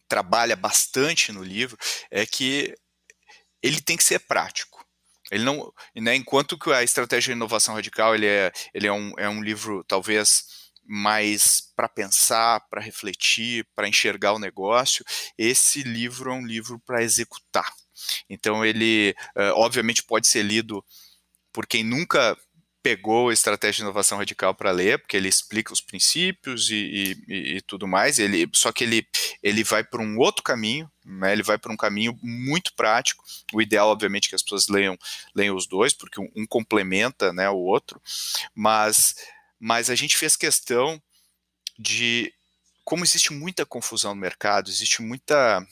trabalha bastante no livro é que ele tem que ser prático. Ele não, né, enquanto que a estratégia de inovação radical ele é, ele é, um, é um livro talvez mais para pensar, para refletir, para enxergar o negócio, esse livro é um livro para executar. Então ele, uh, obviamente, pode ser lido por quem nunca pegou a estratégia de inovação radical para ler, porque ele explica os princípios e, e, e, tudo mais. Ele, só que ele, ele vai por um outro caminho, né? Ele vai por um caminho muito prático. O ideal, obviamente, é que as pessoas leiam, leiam os dois, porque um, um complementa, né, o outro. Mas, mas a gente fez questão de como existe muita confusão no mercado, existe muita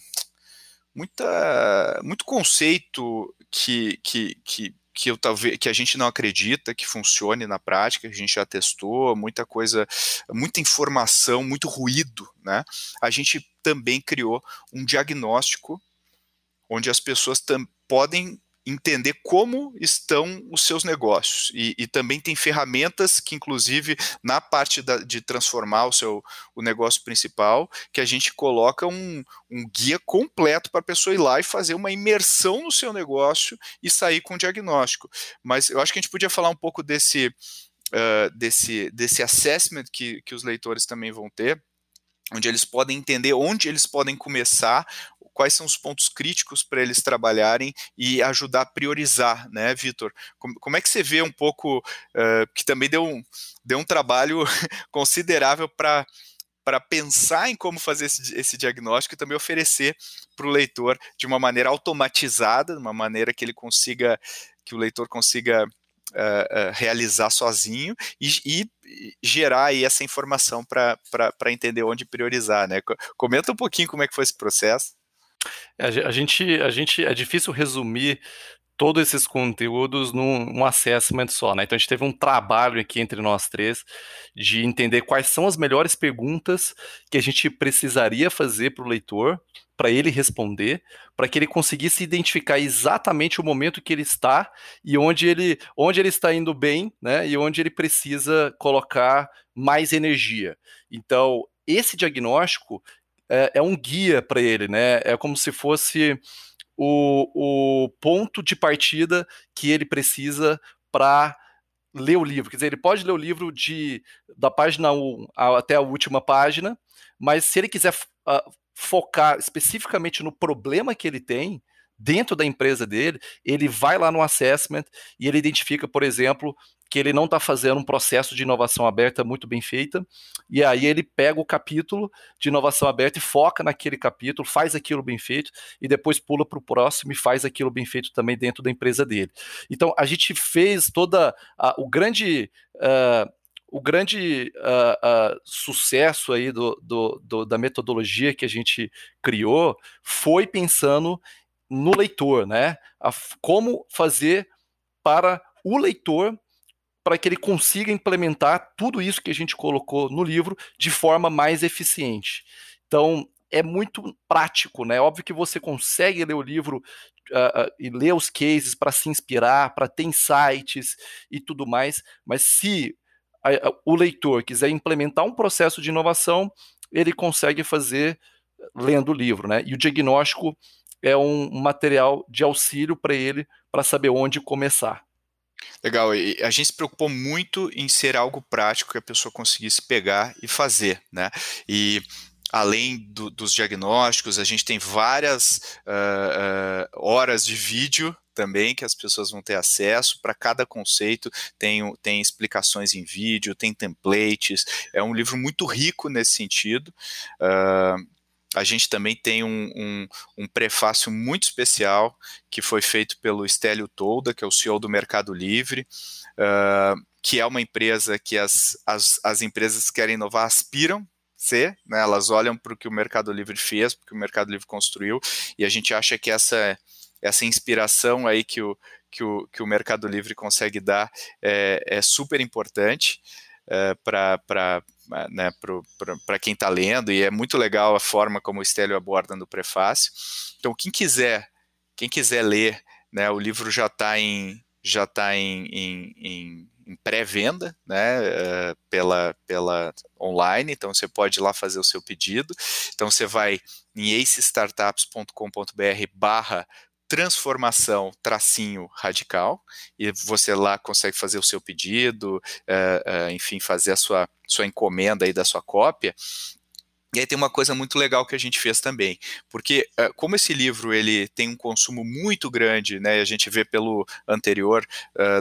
muita muito conceito que, que, que que eu que a gente não acredita que funcione na prática, a gente já testou, muita coisa, muita informação, muito ruído, né? A gente também criou um diagnóstico onde as pessoas podem entender como estão os seus negócios. E, e, também tem ferramentas que, inclusive, na parte da, de transformar o seu o negócio principal, que a gente coloca um, um guia completo para a pessoa ir lá e fazer uma imersão no seu negócio e sair com o diagnóstico. Mas eu acho que a gente podia falar um pouco desse, uh, desse, desse assessment que, que os leitores também vão ter onde eles podem entender onde eles podem começar, quais são os pontos críticos para eles trabalharem e ajudar a priorizar, né, Vitor? Como, como, é que você vê um pouco, uh, que também deu um, deu um trabalho considerável para para pensar em como fazer esse, esse, diagnóstico e também oferecer para o leitor de uma maneira automatizada, de uma maneira que ele consiga, que o leitor consiga uh, uh, realizar sozinho e, e, gerar aí essa informação para entender onde priorizar, né? Comenta um pouquinho como é que foi esse processo. A gente, a gente é difícil resumir todos esses conteúdos num, num assessment só, né? Então a gente teve um trabalho aqui entre nós três de entender quais são as melhores perguntas que a gente precisaria fazer para o leitor, para ele responder, para que ele conseguisse identificar exatamente o momento que ele está e onde ele, onde ele está indo bem, né? E onde ele precisa colocar mais energia. Então esse diagnóstico é, é um guia para ele, né? É como se fosse o, o ponto de partida que ele precisa para ler o livro. Quer dizer, ele pode ler o livro de, da página 1 até a última página, mas se ele quiser uh, focar especificamente no problema que ele tem, dentro da empresa dele, ele vai lá no assessment e ele identifica, por exemplo, que ele não está fazendo um processo de inovação aberta muito bem feita, e aí ele pega o capítulo de inovação aberta e foca naquele capítulo, faz aquilo bem feito, e depois pula para o próximo e faz aquilo bem feito também dentro da empresa dele. Então a gente fez toda a, o grande. Uh, o grande uh, uh, sucesso aí do, do, do, da metodologia que a gente criou foi pensando no leitor, né? A, como fazer para o leitor para que ele consiga implementar tudo isso que a gente colocou no livro de forma mais eficiente. Então, é muito prático, né? Óbvio que você consegue ler o livro uh, uh, e ler os cases para se inspirar, para ter insights e tudo mais, mas se a, a, o leitor quiser implementar um processo de inovação, ele consegue fazer lendo o livro, né? E o diagnóstico é um material de auxílio para ele para saber onde começar. Legal, e a gente se preocupou muito em ser algo prático que a pessoa conseguisse pegar e fazer, né? E além do, dos diagnósticos, a gente tem várias uh, uh, horas de vídeo também que as pessoas vão ter acesso. Para cada conceito tem, tem explicações em vídeo, tem templates. É um livro muito rico nesse sentido. Uh, a gente também tem um, um, um, prefácio muito especial que foi feito pelo Estélio Tolda, que é o CEO do Mercado Livre, uh, que é uma empresa que as, as, as empresas que querem inovar aspiram ser, né, elas olham para o que o Mercado Livre fez, para o que o Mercado Livre construiu, e a gente acha que essa, essa inspiração aí que o, que o, que o Mercado Livre consegue dar é, é super importante é, para né, para quem está lendo, e é muito legal a forma como o Estélio aborda no prefácio. Então, quem quiser, quem quiser ler, né, o livro já está em, tá em, em, em, em pré-venda, né, uh, pela, pela online, então você pode ir lá fazer o seu pedido. Então você vai em acestartups.com.br barra transformação tracinho radical e você lá consegue fazer o seu pedido, uh, uh, enfim, fazer a sua, sua encomenda aí da sua cópia. E aí tem uma coisa muito legal que a gente fez também, porque uh, como esse livro ele tem um consumo muito grande, né, a gente vê pelo anterior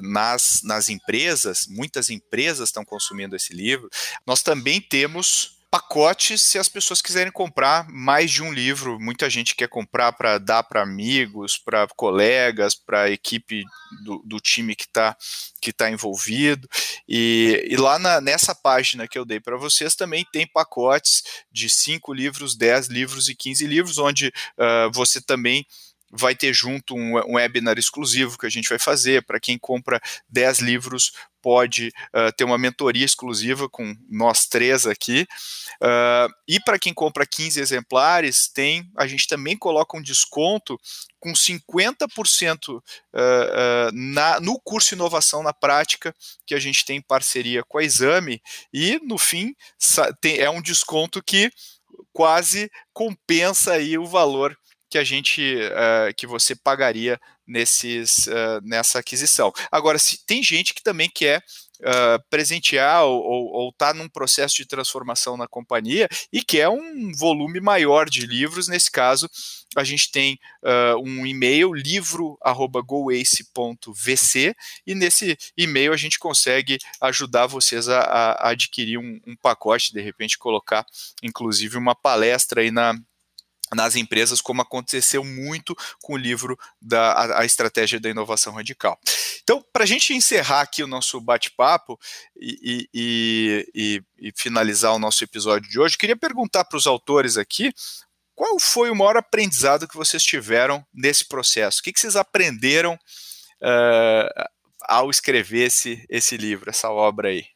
nas, nas empresas, muitas empresas estão consumindo esse livro, nós também temos pacotes se as pessoas quiserem comprar mais de um livro. Muita gente quer comprar para dar para amigos, para colegas, para a equipe do, do, time que está que tá envolvido. E, e lá na, nessa página que eu dei para vocês também tem pacotes de 5 livros, 10 livros e 15 livros, onde uh, você também vai ter junto um, um, webinar exclusivo que a gente vai fazer para quem compra 10 livros pode uh, ter uma mentoria exclusiva com nós três aqui. Uh, e para quem compra 15 exemplares, tem a gente também coloca um desconto com 50% uh, na, no curso Inovação na Prática, que a gente tem em parceria com a Exame, e no fim tem, é um desconto que quase compensa aí o valor que a gente uh, que você pagaria nesses uh, nessa aquisição. Agora, se tem gente que também quer uh, presentear ou está num processo de transformação na companhia e quer um volume maior de livros, nesse caso a gente tem um e-mail livro@goace.vc e nesse e-mail a gente consegue ajudar vocês a, a adquirir um, um pacote, de repente colocar inclusive uma palestra aí na nas empresas, como aconteceu muito com o livro da a, a Estratégia da Inovação Radical. Então, para a gente encerrar aqui o nosso bate-papo e, e, e, e, finalizar o nosso episódio de hoje, queria perguntar para os autores aqui qual foi o maior aprendizado que vocês tiveram nesse processo? O que, que vocês aprenderam uh, ao escrever esse, esse livro, essa obra aí?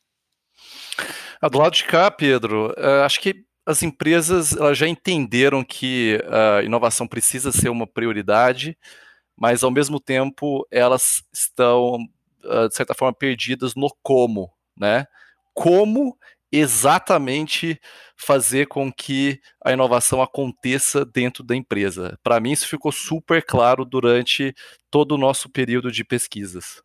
Do lado de cá, Pedro, uh, acho que as empresas elas já entenderam que a inovação precisa ser uma prioridade, mas ao mesmo tempo elas estão, ah, de certa forma, perdidas no como, né? Como exatamente fazer com que a inovação aconteça dentro da empresa. Para mim, isso ficou super claro durante todo o nosso período de pesquisas.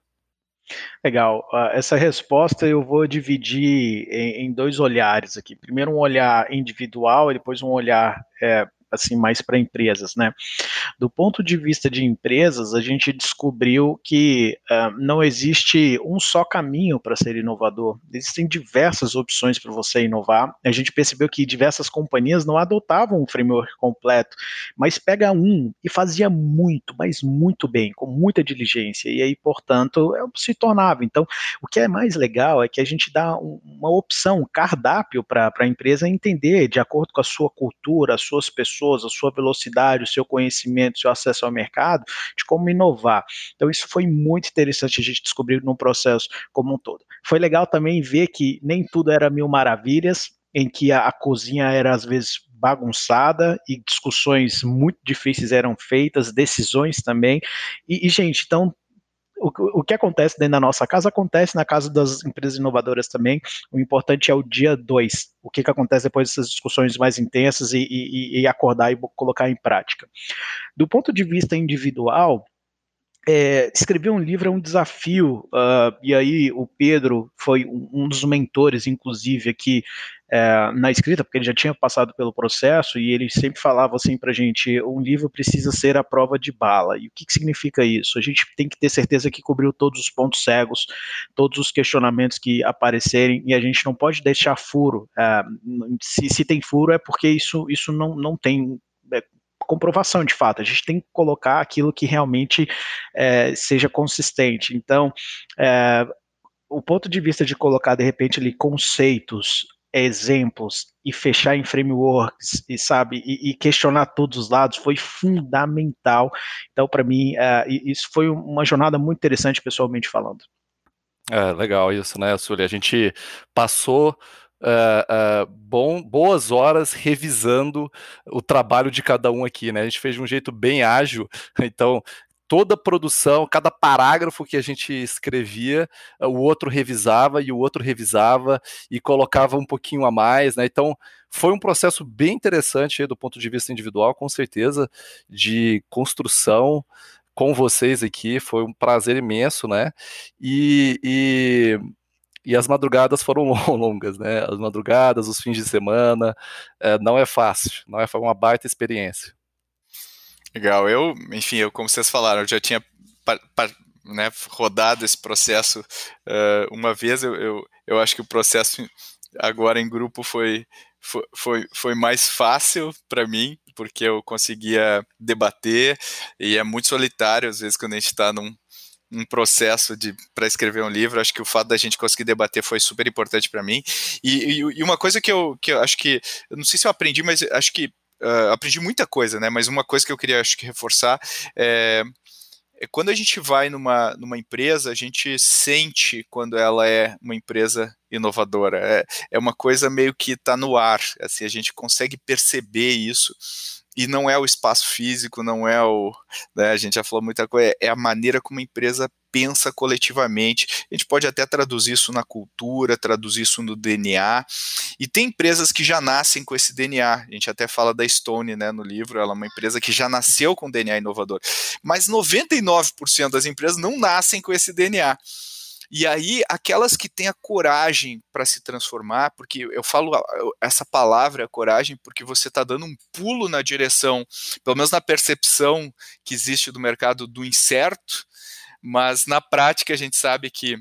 Legal. Uh, essa resposta eu vou dividir em, em, dois olhares aqui. Primeiro um olhar individual e depois um olhar é, assim mais para empresas, né? Do ponto de vista de empresas, a gente descobriu que uh, não existe um só caminho para ser inovador. Existem diversas opções para você inovar. A gente percebeu que diversas companhias não adotavam um framework completo, mas pega um e fazia muito, mas muito bem, com muita diligência. E aí, portanto, é se tornava. Então, o que é mais legal é que a gente dá uma opção, um cardápio para a empresa entender, de acordo com a sua cultura, as suas pessoas, a sua velocidade, o seu conhecimento, o seu acesso ao mercado, de como inovar. Então, isso foi muito interessante a gente descobrir no processo como um todo. Foi legal também ver que nem tudo era mil maravilhas, em que a, a cozinha era às vezes bagunçada e discussões muito difíceis eram feitas, decisões também. E, e gente, então o, o que acontece dentro da nossa casa acontece na casa das empresas inovadoras também. O importante é o dia 2, o que, que acontece depois dessas discussões mais intensas e, e, e acordar e colocar em prática. Do ponto de vista individual, é, escrever um livro é um desafio, uh, e aí o Pedro foi um, dos mentores, inclusive, aqui é, na escrita, porque ele já tinha passado pelo processo, e ele sempre falava assim para a gente: um livro precisa ser a prova de bala. E o que, que significa isso? A gente tem que ter certeza que cobriu todos os pontos cegos, todos os questionamentos que aparecerem, e a gente não pode deixar furo. É, se, se tem furo, é porque isso, isso não, não tem é, comprovação de fato. A gente tem que colocar aquilo que realmente é, seja consistente. Então, é, o ponto de vista de colocar de repente ali conceitos, exemplos e fechar em frameworks e sabe e, e questionar todos os lados foi fundamental. Então, para mim, é, isso foi uma jornada muito interessante pessoalmente falando. É legal isso, né, Sully? A gente passou uh, uh, bom, boas horas revisando o trabalho de cada um aqui, né? A gente fez de um jeito bem ágil, então toda produção, cada parágrafo que a gente escrevia, o outro revisava e o outro revisava e colocava um pouquinho a mais, né? Então foi um processo bem interessante do ponto de vista individual, com certeza, de construção com vocês aqui, foi um prazer imenso, né? E, e e as madrugadas foram longas, né? As madrugadas, os fins de semana, é, não é fácil, não é uma baita experiência. Legal, eu, enfim, eu, como vocês falaram, eu já tinha né, rodado esse processo uh, uma vez, eu, eu, eu acho que o processo agora em grupo foi, foi, foi, foi mais fácil para mim, porque eu conseguia debater, e é muito solitário, às vezes, quando a gente está num, um processo de para escrever um livro. Acho que o fato da gente conseguir debater foi super importante para mim. E, e, e, uma coisa que eu, que eu acho que eu não sei se eu aprendi, mas acho que uh, aprendi muita coisa, né? Mas uma coisa que eu queria acho que reforçar é é quando a gente vai numa, numa empresa, a gente sente quando ela é uma empresa inovadora. É, é uma coisa meio que está no ar, assim, a gente consegue perceber isso e não é o espaço físico, não é o. Né, a gente já falou muita coisa, é a maneira como a empresa pensa coletivamente. A gente pode até traduzir isso na cultura, traduzir isso no DNA. E tem empresas que já nascem com esse DNA. A gente até fala da Stone né, no livro, ela é uma empresa que já nasceu com DNA inovador. Mas 99% das empresas não nascem com esse DNA. E aí, aquelas que têm a coragem para se transformar, porque eu falo essa palavra, coragem, porque você está dando um pulo na direção, pelo menos na percepção que existe do mercado do incerto, mas na prática a gente sabe que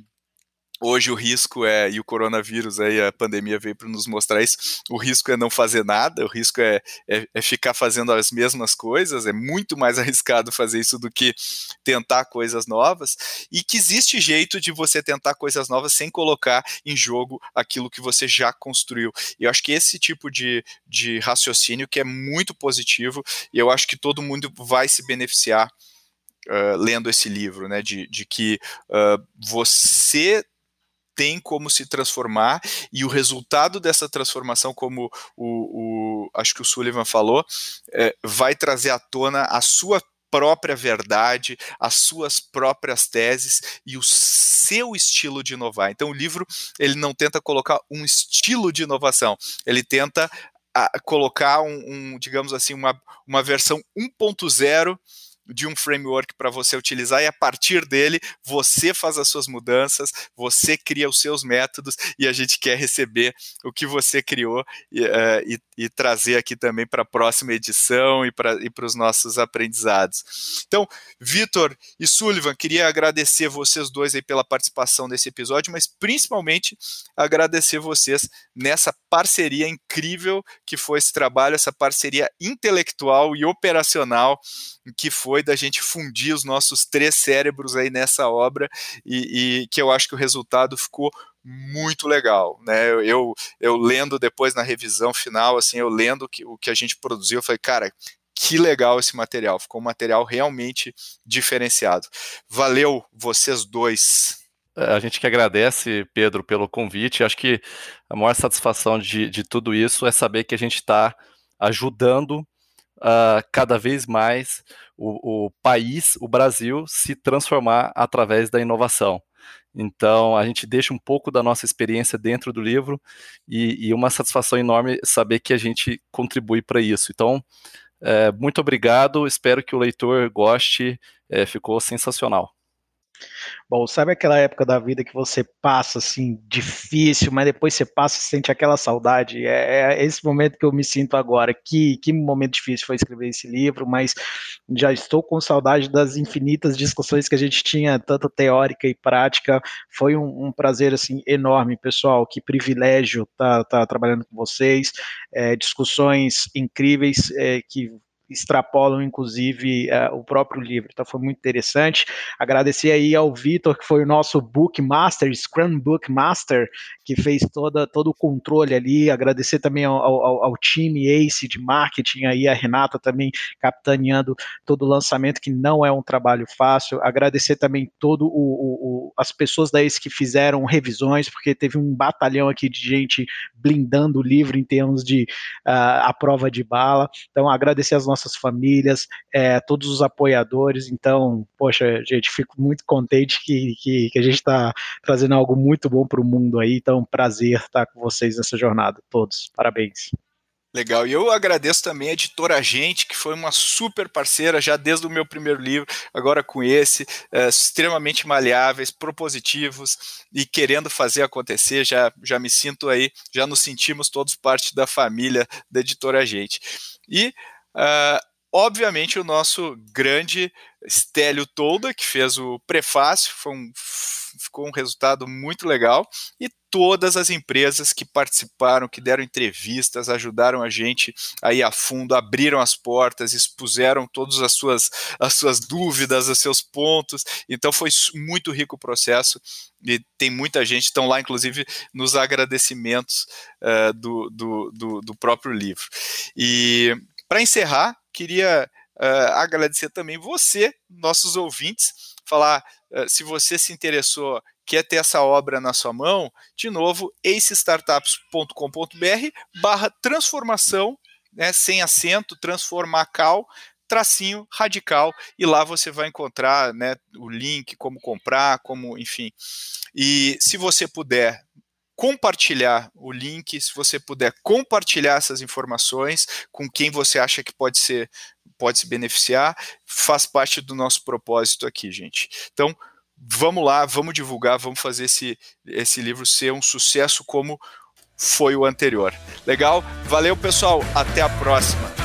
Hoje o risco é, e o coronavírus aí, a pandemia veio para nos mostrar isso, o risco é não fazer nada, o risco é, é, é, ficar fazendo as mesmas coisas, é muito mais arriscado fazer isso do que tentar coisas novas, e que existe jeito de você tentar coisas novas sem colocar em jogo aquilo que você já construiu. E eu acho que esse tipo de, de raciocínio que é muito positivo, e eu acho que todo mundo vai se beneficiar Uh, lendo esse livro, né, de, de que uh, você tem como se transformar e o resultado dessa transformação, como o, o acho que o Sullivan falou, é, vai trazer à tona a sua própria verdade, as suas próprias teses e o seu estilo de inovar. Então o livro ele não tenta colocar um estilo de inovação, ele tenta a, colocar um, um, digamos assim, uma, uma versão 1.0 de um framework para você utilizar e a partir dele você faz as suas mudanças, você cria os seus métodos e a gente quer receber o que você criou e, uh, e, e trazer aqui também para a próxima edição e para os nossos aprendizados. Então, Vitor e Sullivan, queria agradecer vocês dois aí pela participação nesse episódio, mas principalmente agradecer vocês nessa parceria incrível que foi esse trabalho, essa parceria intelectual e operacional que foi da gente fundir os nossos três cérebros aí nessa obra e, e que eu acho que o resultado ficou muito legal, né? Eu, eu, eu, lendo depois na revisão final, assim, eu lendo que, o que a gente produziu, eu falei, cara, que legal esse material, ficou um material realmente diferenciado. Valeu vocês dois. É, a gente que agradece, Pedro, pelo convite. Acho que a maior satisfação de, de tudo isso é saber que a gente está ajudando uh, cada vez mais o, o país, o Brasil, se transformar através da inovação. Então, a gente deixa um pouco da nossa experiência dentro do livro e, e uma satisfação enorme saber que a gente contribui para isso. Então, é, muito obrigado, espero que o leitor goste, é, ficou sensacional. Bom, sabe aquela época da vida que você passa assim, difícil, mas depois você passa e sente aquela saudade? É, é, esse momento que eu me sinto agora. Que, que momento difícil foi escrever esse livro, mas já estou com saudade das infinitas discussões que a gente tinha, tanto teórica e prática. Foi um, um prazer assim enorme, pessoal. Que privilégio estar tá, tá trabalhando com vocês. É, discussões incríveis é, que extrapolam, inclusive, uh, o próprio livro. Então foi muito interessante. Agradecer aí ao Vitor, que foi o nosso Bookmaster, Scrum Bookmaster, que fez toda, todo o controle ali. Agradecer também ao, ao, ao, time ACE de marketing, aí a Renata também capitaneando todo o lançamento, que não é um trabalho fácil. Agradecer também todo o, o, as pessoas da ACE que fizeram revisões, porque teve um batalhão aqui de gente blindando o livro em termos de uh, a prova de bala. Então, agradecer as nossas famílias, é, todos os apoiadores. Então, poxa, gente, fico muito contente que, que, que a gente está trazendo algo muito bom para o mundo aí. Então, prazer estar com vocês nessa jornada, todos. Parabéns. Legal, e eu agradeço também a editora Gente, que foi uma super parceira já desde o meu primeiro livro, agora com esse, é, extremamente maleáveis, propositivos e querendo fazer acontecer. Já, já me sinto aí, já nos sentimos todos parte da família da editora Gente. E, uh, obviamente, o nosso grande Stélio Tolda, que fez o prefácio, foi um ficou um resultado muito legal. E todas as empresas que participaram, que deram entrevistas, ajudaram a gente a ir a fundo, abriram as portas, expuseram todas as suas, as suas dúvidas, os seus pontos. Então foi muito rico o processo e tem muita gente, estão lá inclusive nos agradecimentos uh, do, do, do, do próprio livro. E para encerrar, queria uh, agradecer também você, nossos ouvintes, falar uh, se você se interessou, quer ter essa obra na sua mão, de novo, acestartups.com.br barra transformação, né, sem acento, transformacal, tracinho radical e lá você vai encontrar né, o link, como comprar, como enfim. E se você puder compartilhar o link, se você puder compartilhar essas informações com quem você acha que pode ser pode se beneficiar, faz parte do nosso propósito aqui, gente. Então, vamos lá, vamos divulgar, vamos fazer esse, esse livro ser um sucesso como foi o anterior. Legal? Valeu, pessoal. Até a próxima.